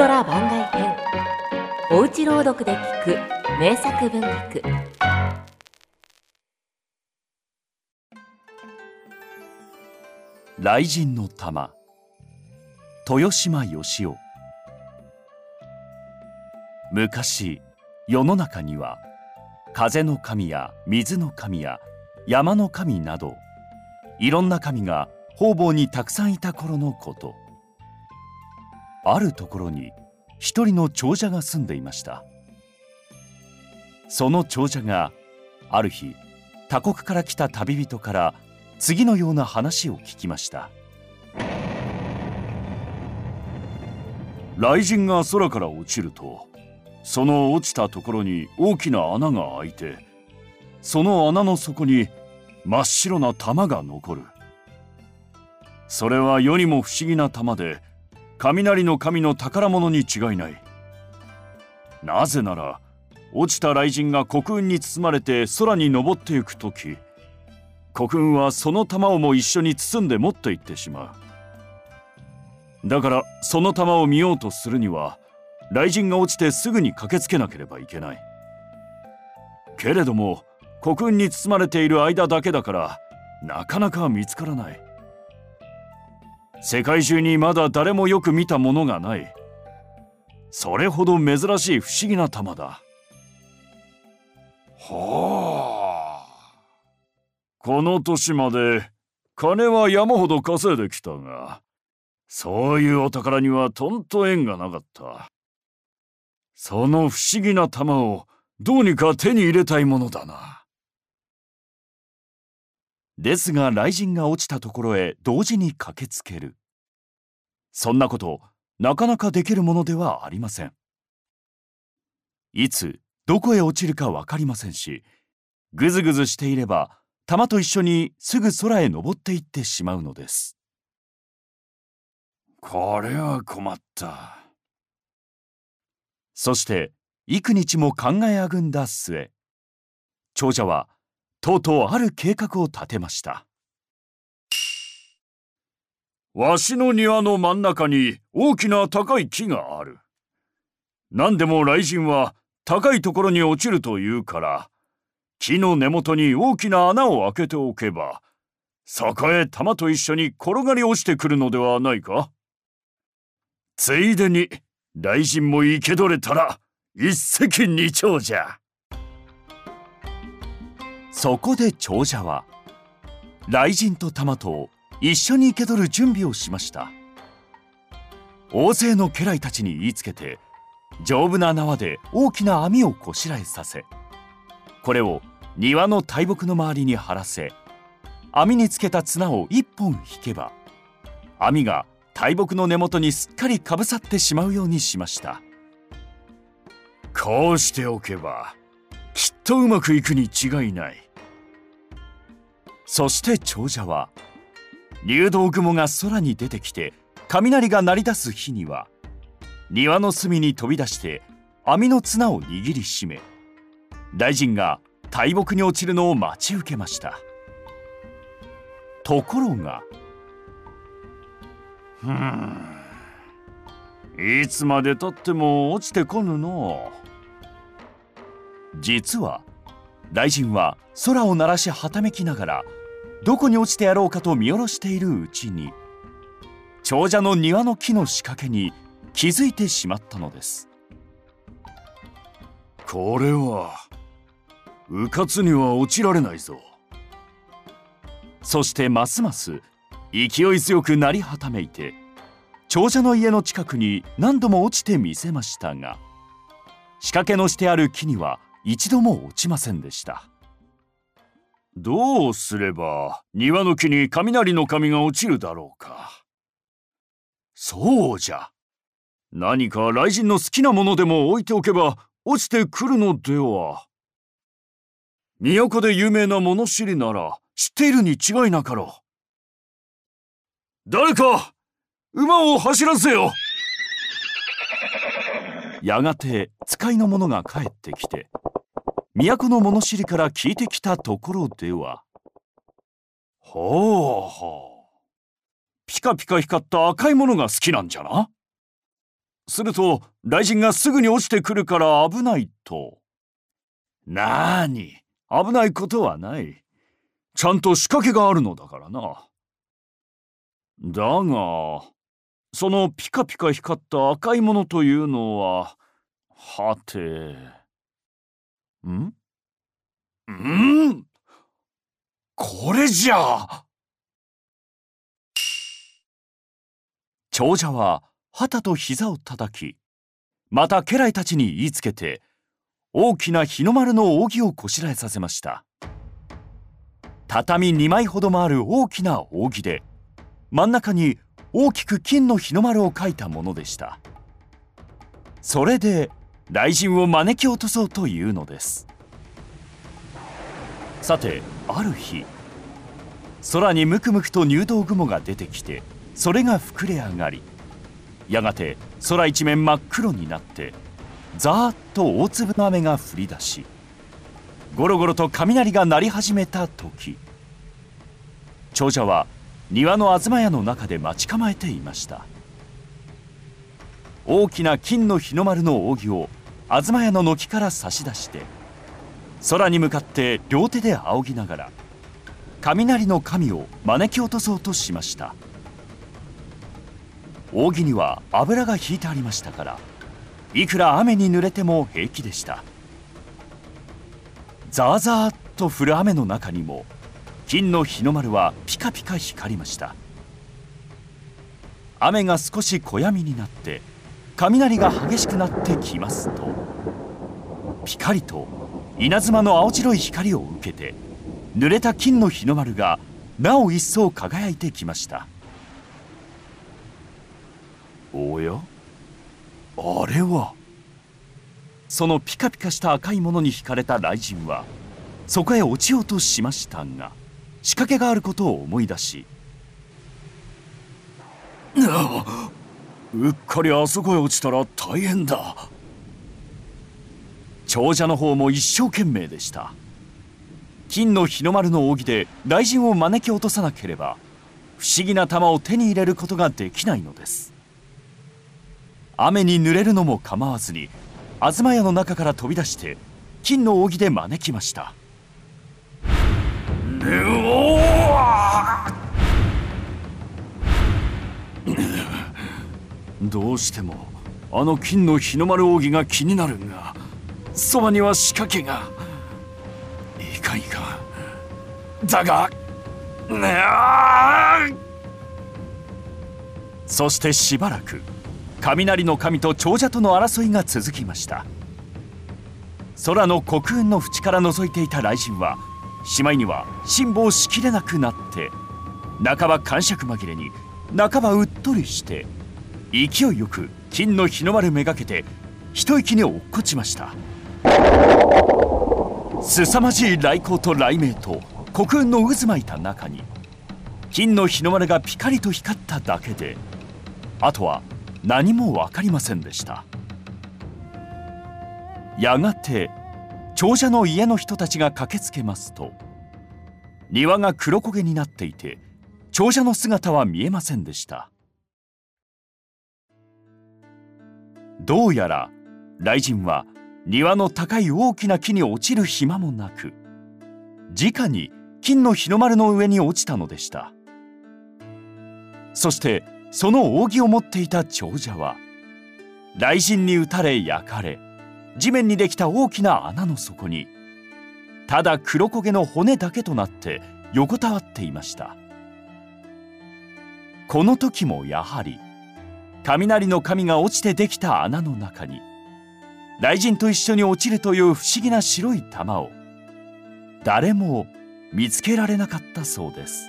ドラ番外編。おうち朗読で聞く名作文学。雷神の玉。豊島義雄。昔世の中には風の神や水の神や山の神などいろんな神が方々にたくさんいた頃のこと。あるところに一人の長者が住んでいました。その長者がある日他国から来た旅人から次のような話を聞きました。雷神が空から落ちるとその落ちたところに大きな穴が開いてその穴の底に真っ白な玉が残る。それは世にも不思議な玉で雷の神の宝物に違いない。なぜなら落ちた雷神が黒雲に包まれて空に昇ってゆく時黒雲はその玉をも一緒に包んで持って行ってしまう。だからその玉を見ようとするには雷神が落ちてすぐに駆けつけなければいけない。けれども黒雲に包まれている間だけだからなかなか見つからない。世界中にまだ誰もよく見たものがない。それほど珍しい不思議な玉だ。はあ。この年まで金は山ほど稼いできたがそういうお宝にはとんと縁がなかった。その不思議な玉をどうにか手に入れたいものだな。ですが雷神が落ちたところへ同時に駆けつける。そんなことなかなかできるものではありません。いつどこへ落ちるか分かりませんしぐずぐずしていれば玉と一緒にすぐ空へ登っていってしまうのです。これは困った。そして幾日も考えあぐんだ末長者はとうとうある計画を立てました。わしの庭の真ん中に大きな高い木がある。何でも雷神は高いところに落ちるというから木の根元に大きな穴を開けておけばそこへ玉と一緒に転がり落ちてくるのではないか。ついでに雷神も生け捕れたら一石二鳥じゃ。そこで長者は雷神と玉と一緒に生け取る準備をしました。大勢の家来たちに言いつけて丈夫な縄で大きな網をこしらえさせこれを庭の大木の周りに張らせ網につけた綱を一本引けば網が大木の根元にすっかりかぶさってしまうようにしました。こうしておけばとうまくいくに違いない。そして長者は流動雲が空に出てきて雷が鳴り出す日には庭の隅に飛び出して網の綱を握りしめ大臣が大木に落ちるのを待ち受けました。ところがふんいつまでたっても落ちてこぬの実は大臣は空を鳴らしはためきながらどこに落ちてやろうかと見下ろしているうちに長者の庭の木の仕掛けに気づいてしまったのです。これはうかつには落ちられないぞ。そしてますます勢い強くなりはためいて長者の家の近くに何度も落ちてみせましたが仕掛けのしてある木には一度も落ちませんでしたどうすれば庭の木に雷の神が落ちるだろうか。そうじゃ。何か雷神の好きなものでも置いておけば落ちてくるのでは。都で有名な物知りなら知っているに違いなかろう。誰か馬を走らせよやがて使いの者が帰ってきて都の物知りから聞いてきたところではほうほうピカピカ光った赤いものが好きなんじゃなすると雷神がすぐに落ちてくるから危ないと。なーに危ないことはない。ちゃんと仕掛けがあるのだからな。だが、そのピカピカ光った赤いものというのは、はて。ん？ん。これじゃ。長者は旗と膝を叩き、また家来たちに言いつけて、大きな日の丸の扇をこしらえさせました。畳2枚ほどもある大きな扇で、真ん中に大きく金の日の丸を描いたものでした。それで雷神を招き落とそうというのです。さてある日空にムクムクと入道雲が出てきてそれが膨れ上がりやがて空一面真っ黒になってざーっと大粒の雨が降り出しゴロゴロと雷が鳴り始めた時長者は庭の東屋の中で待ち構えていました。大きな金の日の丸の扇を東屋の軒から差し出して空に向かって両手で仰ぎながら雷の神を招き落とそうとしました。扇には油が引いてありましたからいくら雨に濡れても平気でした。ザーザーと降る雨の中にも金の日の丸はピカピカ光りました。雨が少し小闇になって雷が激しくなってきますとピカリと稲妻の青白い光を受けて濡れた金の日の丸がなお一層輝いてきました。おや？あれは？そのピカピカした赤いものに惹かれた雷神はそこへ落ちようとしましたが仕掛けがあることを思い出しうっかりあそこへ落ちたら大変だ。長者の方も一生懸命でした。金の日の丸の扇で雷神を招き落とさなければ不思議な玉を手に入れることができないのです。雨に濡れるのも構わずに東屋の中から飛び出して金の扇で招きました。どうしてもあの金の日の丸扇が気になるがそばには仕掛けが。いかんいかだがそしてしばらく雷の神と長者との争いが続きました。空の黒雲の縁から覗いていた雷神はしまいには辛抱しきれなくなって半ば感触紛れに半ばうっとりして勢いよく金の日の丸めがけて一息に落っこちました。凄まじい雷光と雷鳴と黒雲の渦巻いた中に金の日の丸がピカリと光っただけであとは何も分かりませんでした。やがて長者の家の人たちが駆けつけますと庭が黒焦げになっていて長者の姿は見えませんでした。どうやら雷神は庭の高い大きな木に落ちる暇もなく直に金の日の丸の上に落ちたのでした。そしてその扇を持っていた長者は雷神に打たれ焼かれ地面にできた大きな穴の底にただ黒焦げの骨だけとなって横たわっていました。この時もやはり雷の神が落ちてできた穴の中に雷神と一緒に落ちるという不思議な白い玉を誰も見つけられなかったそうです。